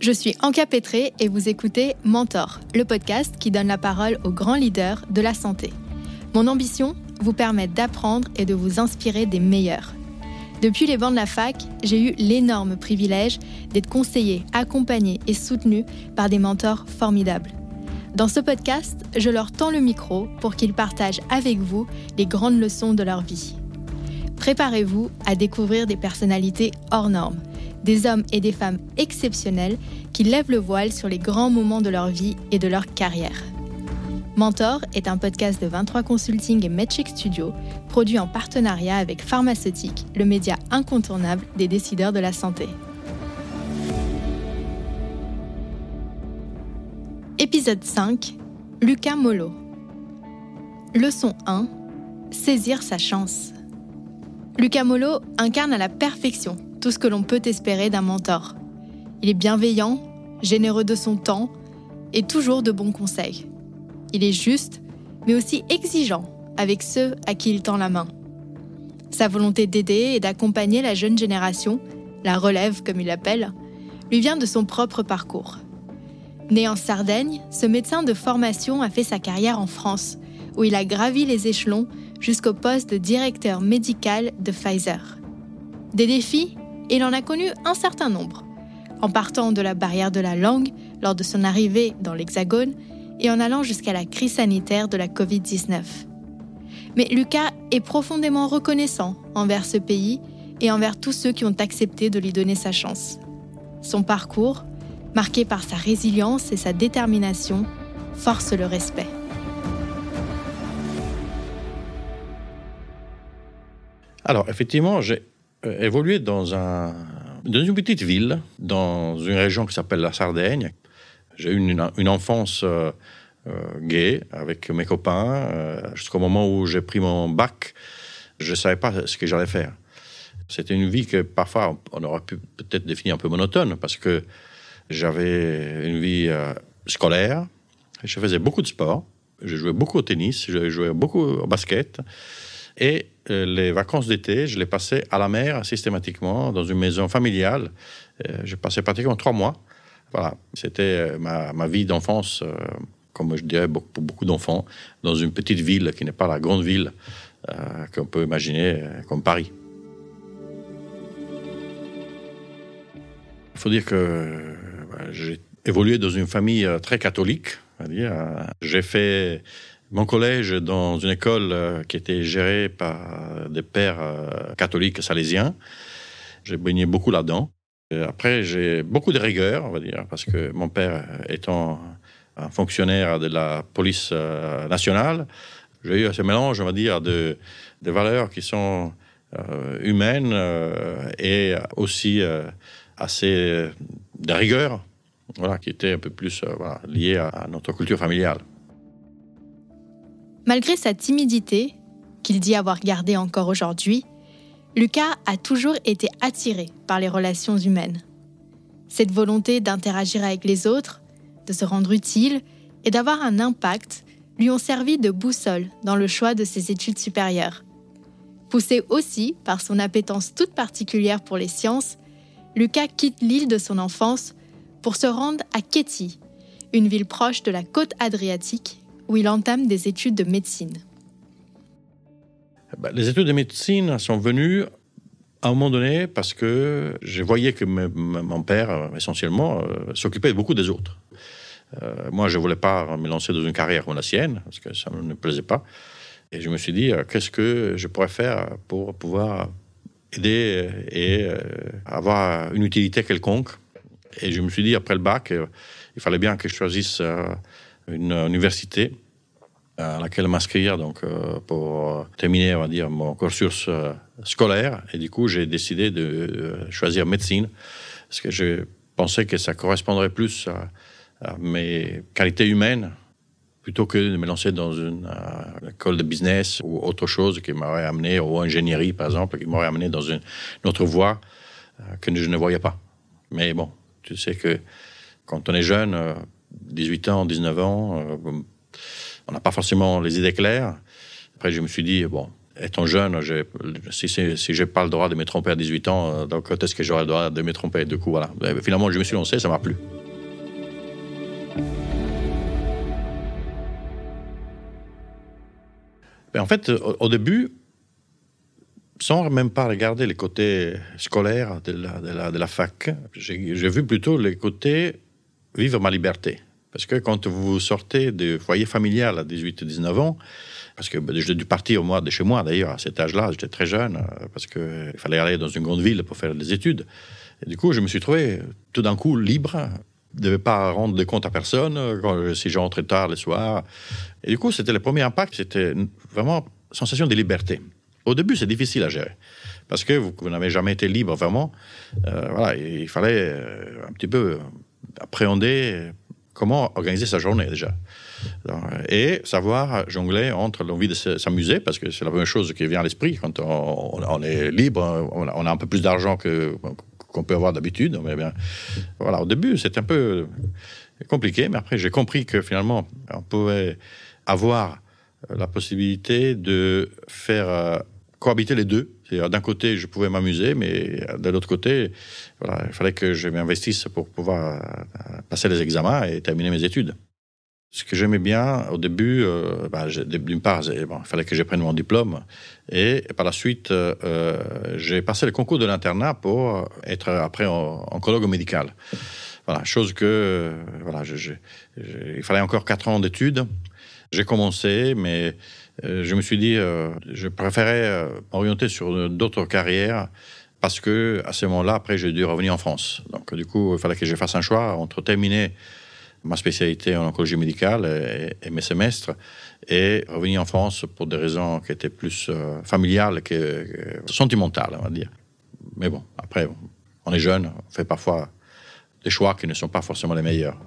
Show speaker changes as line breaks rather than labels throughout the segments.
Je suis Anka Petré et vous écoutez Mentor, le podcast qui donne la parole aux grands leaders de la santé. Mon ambition Vous permettre d'apprendre et de vous inspirer des meilleurs. Depuis les bancs de la fac, j'ai eu l'énorme privilège d'être conseillé, accompagné et soutenu par des mentors formidables. Dans ce podcast, je leur tends le micro pour qu'ils partagent avec vous les grandes leçons de leur vie. Préparez-vous à découvrir des personnalités hors normes, des hommes et des femmes exceptionnels qui lèvent le voile sur les grands moments de leur vie et de leur carrière. Mentor est un podcast de 23 Consulting et Medcheck Studio, produit en partenariat avec Pharmaceutique, le média incontournable des décideurs de la santé. Épisode 5 Lucas Molo Leçon 1 Saisir sa chance. Lucas Molo incarne à la perfection tout ce que l'on peut espérer d'un mentor. Il est bienveillant, généreux de son temps et toujours de bons conseils. Il est juste, mais aussi exigeant avec ceux à qui il tend la main. Sa volonté d'aider et d'accompagner la jeune génération, la relève comme il l'appelle, lui vient de son propre parcours. Né en Sardaigne, ce médecin de formation a fait sa carrière en France, où il a gravi les échelons jusqu'au poste de directeur médical de Pfizer. Des défis, il en a connu un certain nombre, en partant de la barrière de la langue lors de son arrivée dans l'Hexagone et en allant jusqu'à la crise sanitaire de la Covid-19. Mais Lucas est profondément reconnaissant envers ce pays et envers tous ceux qui ont accepté de lui donner sa chance. Son parcours, marqué par sa résilience et sa détermination, force le respect.
Alors, effectivement, j'ai évolué dans, un, dans une petite ville, dans une région qui s'appelle la Sardaigne. J'ai eu une, une enfance euh, euh, gay avec mes copains jusqu'au moment où j'ai pris mon bac. Je ne savais pas ce que j'allais faire. C'était une vie que parfois on aurait pu peut-être définir un peu monotone parce que j'avais une vie euh, scolaire, je faisais beaucoup de sport, je jouais beaucoup au tennis, je jouais beaucoup au basket. Et euh, les vacances d'été, je les passais à la mer systématiquement, dans une maison familiale. Euh, je passais pratiquement trois mois. Voilà, c'était ma, ma, vie d'enfance, comme je dirais pour beaucoup d'enfants, dans une petite ville qui n'est pas la grande ville qu'on peut imaginer comme Paris. Il faut dire que j'ai évolué dans une famille euh, très catholique. J'ai fait mon collège dans une école euh, qui était gérée par des pères euh, catholiques salésiens. J'ai baigné beaucoup là-dedans. Après, j'ai beaucoup de rigueur, on va dire, parce que mon père étant un fonctionnaire de la police nationale, j'ai eu ce mélange, on va dire, de, de valeurs qui sont humaines et aussi assez de rigueur voilà, qui était un peu plus euh, lié à, notre culture familiale.
Malgré sa timidité, qu'il dit avoir gardée encore aujourd'hui, Lucas a toujours été attiré par les relations humaines. Cette volonté d'interagir avec les autres, de se rendre utile et d'avoir un impact lui ont servi de boussole dans le choix de ses études supérieures. Poussé aussi par son appétence toute particulière pour les sciences, Lucas quitte l'île de son enfance pour se rendre à Ketty, une ville proche de la côte adriatique, où il entame des études de médecine.
Ben, les études de médecine sont venues à un moment donné parce que je voyais que mon père, essentiellement, euh, s'occupait beaucoup des autres. Euh, moi, je ne voulais pas me lancer dans une carrière comme la sienne, parce que ça ne me plaisait pas. Et je me suis dit, euh, qu'est-ce que je pourrais faire pour pouvoir aider et avoir une utilité quelconque et je me suis dit, après le bac, euh, il fallait bien que je choisisse euh, une université à laquelle m'inscrire donc euh, pour terminer on va dire mon cursus scolaire. Et du coup j'ai décidé de choisir médecine parce que je pensais que ça correspondrait plus à, mes qualités humaines plutôt que de me lancer dans une école de business ou autre chose qui m'aurait amené ou ingénierie par exemple qui m'aurait amené dans une autre voie que je ne voyais pas. Mais bon tu sais que quand on est jeune, 18 euh, ans, 19 ans, euh, on n'a pas forcément les idées claires. Après, je me suis dit, bon, étant jeune, si, si j'ai pas le droit de me tromper à 18 ans, donc est-ce que j'aurai le droit de me tromper? Du coup, voilà. Finalement, je me suis lancé, ça m'a plu. Ben, en fait, au, début, sans même pas regarder les côtés scolaires de la, de la, fac, j'ai vu plutôt les côtés vivre ma liberté. Parce que quand vous sortez du foyer familial à 18-19 ans, parce que ben, j'ai dû partir au mois de chez moi d'ailleurs à cet âge-là, j'étais très jeune, euh, parce qu'il fallait aller dans une grande ville pour faire des études. Et du coup, je me suis trouvé tout d'un coup libre, ne devais pas rendre de compte à personne quand, si j'entrais tard le soir. Et du coup, c'était le premier impact, c'était vraiment sensation de liberté. Au début, c'est difficile à gérer parce que vous, n'avez jamais été libre vraiment. Euh, voilà, il fallait euh, un petit peu appréhender comment organiser sa journée déjà. Et savoir jongler entre l'envie de s'amuser, parce que c'est la première chose qui vient à l'esprit quand on, est libre, on a, un peu plus d'argent que qu'on peut avoir d'habitude. Mais bien, voilà, au début, c'était un peu compliqué, mais après, j'ai compris que finalement, on pouvait avoir la possibilité de faire euh, cohabiter les deux. D'un côté, je pouvais m'amuser, mais de l'autre côté, il fallait que je m'investisse pour pouvoir euh, passer les examens et terminer mes études. Ce que j'aimais bien au début, euh, bah, d'une part, il fallait que je prenne mon diplôme. Et par la suite, euh, j'ai passé le concours de l'internat pour être après oncologue médical. Voilà, chose que, il fallait encore quatre ans d'études. J'ai commencé, mais je me suis dit, je préférais m'orienter sur d'autres carrières parce que à ce moment-là, après, j'ai dû revenir en France. Donc, du coup, il fallait que je fasse un choix entre terminer ma spécialité en oncologie médicale et, mes semestres et revenir en France pour des raisons qui étaient plus euh, familiales que, sentimentales, on va dire. Mais bon, après, on est jeune, on fait parfois des choix qui ne sont pas forcément les meilleurs.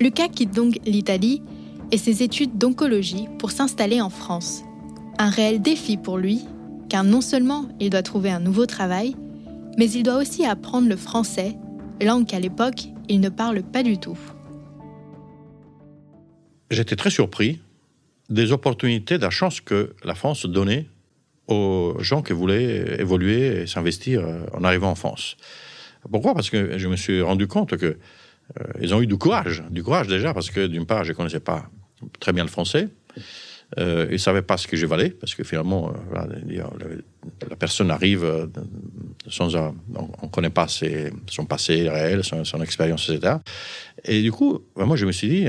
Lucas quitte donc l'Italie et ses études d'oncologie pour s'installer en France. Un réel défi pour lui car non seulement il doit trouver un nouveau travail, mais il doit aussi apprendre le français, langue qu'à l'époque il ne parle pas du tout.
J'étais très surpris des opportunités, de la chance que la France donnait aux gens qui voulaient évoluer et s'investir euh, en arrivant en France. Pourquoi? Parce que je me suis rendu compte que euh, ils ont eu du courage, du courage déjà parce que d'une part je connaissais pas très bien le français, euh, ils ne savaient pas ce que je valais, parce que finalement, euh, la personne arrive sans on ne connaît pas son passé réel, son, expérience, etc. Et du coup, moi, je me suis dit,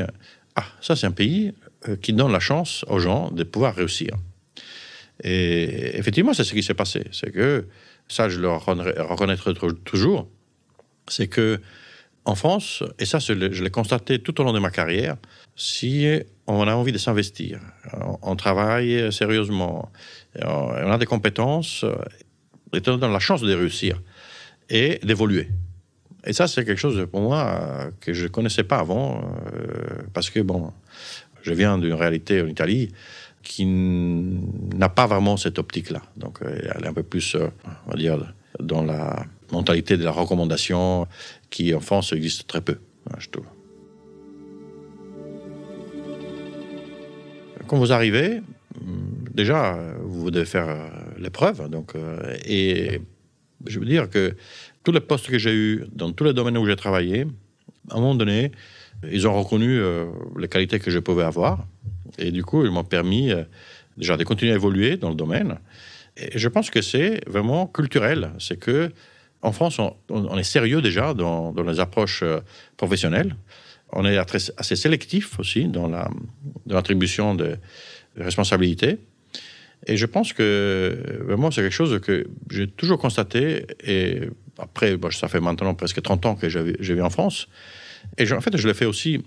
ah, ça, c'est un pays qui donne la chance aux gens de pouvoir réussir. Et effectivement, c'est ce qui s'est passé. C'est que, ça, je le reconnaîtrai toujours, c'est que en France, et ça, je l'ai constaté tout au long de ma carrière, si on a envie de s'investir, on, travaille sérieusement, on a des compétences, et on a la chance de réussir et d'évoluer. Et ça, c'est quelque chose pour moi que je ne connaissais pas avant, euh, parce que, bon, je viens d'une réalité en Italie qui n'a pas vraiment cette optique-là. Donc, elle est un peu plus, euh, on va dire, dans la mentalité de la recommandation qui, en France, existe très peu, hein, je trouve. Quand vous arrivez, hum, déjà, vous devez faire euh, l'épreuve. Donc, euh, et je veux dire que tous les postes que j'ai eus, dans tous les domaines où j'ai travaillé, à un moment donné, ils ont reconnu euh, les qualités que je pouvais avoir. Et du coup, ils m'ont permis déjà de continuer à évoluer dans le domaine. Et je pense que c'est vraiment culturel. C'est que en France, on, est sérieux déjà dans, les approches professionnelles on est assez sélectif aussi dans l'attribution de, responsabilités. Et je pense que vraiment, c'est quelque chose que j'ai toujours constaté. Et après, ça fait maintenant presque 30 ans que je vis en France. Et en fait, je l'ai fait aussi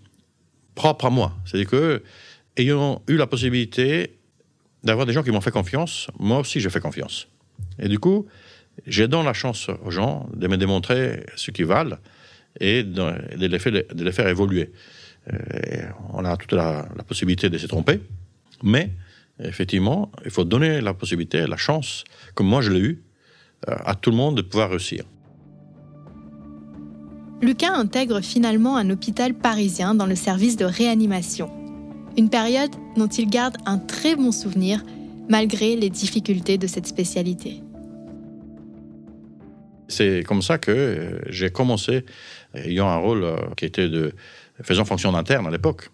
propre à moi. C'est-à-dire que, ayant eu la possibilité d'avoir des gens qui m'ont fait confiance, moi aussi, j'ai fait confiance. Et du coup, j'ai donné la chance aux gens de me démontrer ce qu'ils valent et de les faire, évoluer. Euh, on a toute la, possibilité de se tromper, mais effectivement, il faut donner la possibilité, la chance, comme moi je l'ai eu, euh, à tout le monde de pouvoir réussir.
Lucas intègre finalement un hôpital parisien dans le service de réanimation. Une période dont il garde un très bon souvenir malgré les difficultés de cette spécialité.
C'est comme ça que euh, j'ai commencé, ayant un rôle euh, qui était de faisant fonction interne à l'époque,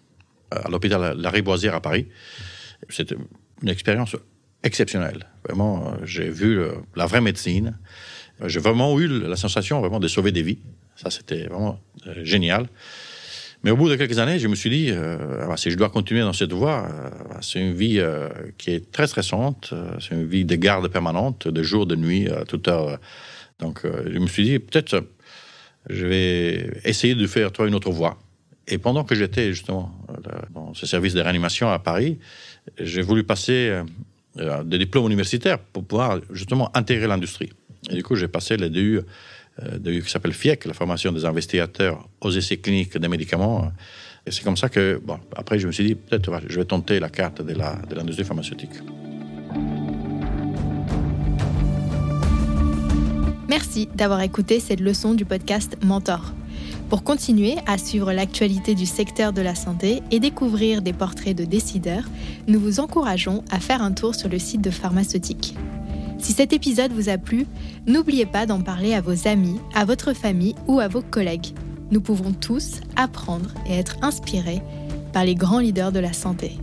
à l'hôpital La Riboisière à Paris. C'était une expérience exceptionnelle. Vraiment, euh, j'ai vu la vraie médecine. J'ai vraiment eu la sensation vraiment de sauver des vies. Ça, c'était vraiment génial. Mais au bout de quelques années, je me suis dit, euh, ah, si je dois continuer dans cette voie, euh, c'est une vie euh, qui est très stressante, c'est une vie de garde permanente, de jour, de nuit, à toute heure. Donc, je me suis dit, peut-être, je vais essayer de faire toi une autre voie. Et pendant que j'étais justement dans ce service de réanimation à Paris, j'ai voulu passer des diplômes universitaires pour pouvoir justement intégrer l'industrie. Et du coup, j'ai passé les DU euh, qui s'appelle FIEC, la formation des investigateurs aux essais cliniques des médicaments. Et c'est comme ça que, bon, après, je me suis dit, peut-être je vais tenter la carte de l'industrie pharmaceutique.
Merci d'avoir écouté cette leçon du podcast Mentor. Pour continuer à suivre l'actualité du secteur de la santé et découvrir des portraits de décideurs, nous vous encourageons à faire un tour sur le site de Pharmaceutique. Si cet épisode vous a plu, n'oubliez pas d'en parler à vos amis, à votre famille ou à vos collègues. Nous pouvons tous apprendre et être inspirés par les grands leaders de la santé.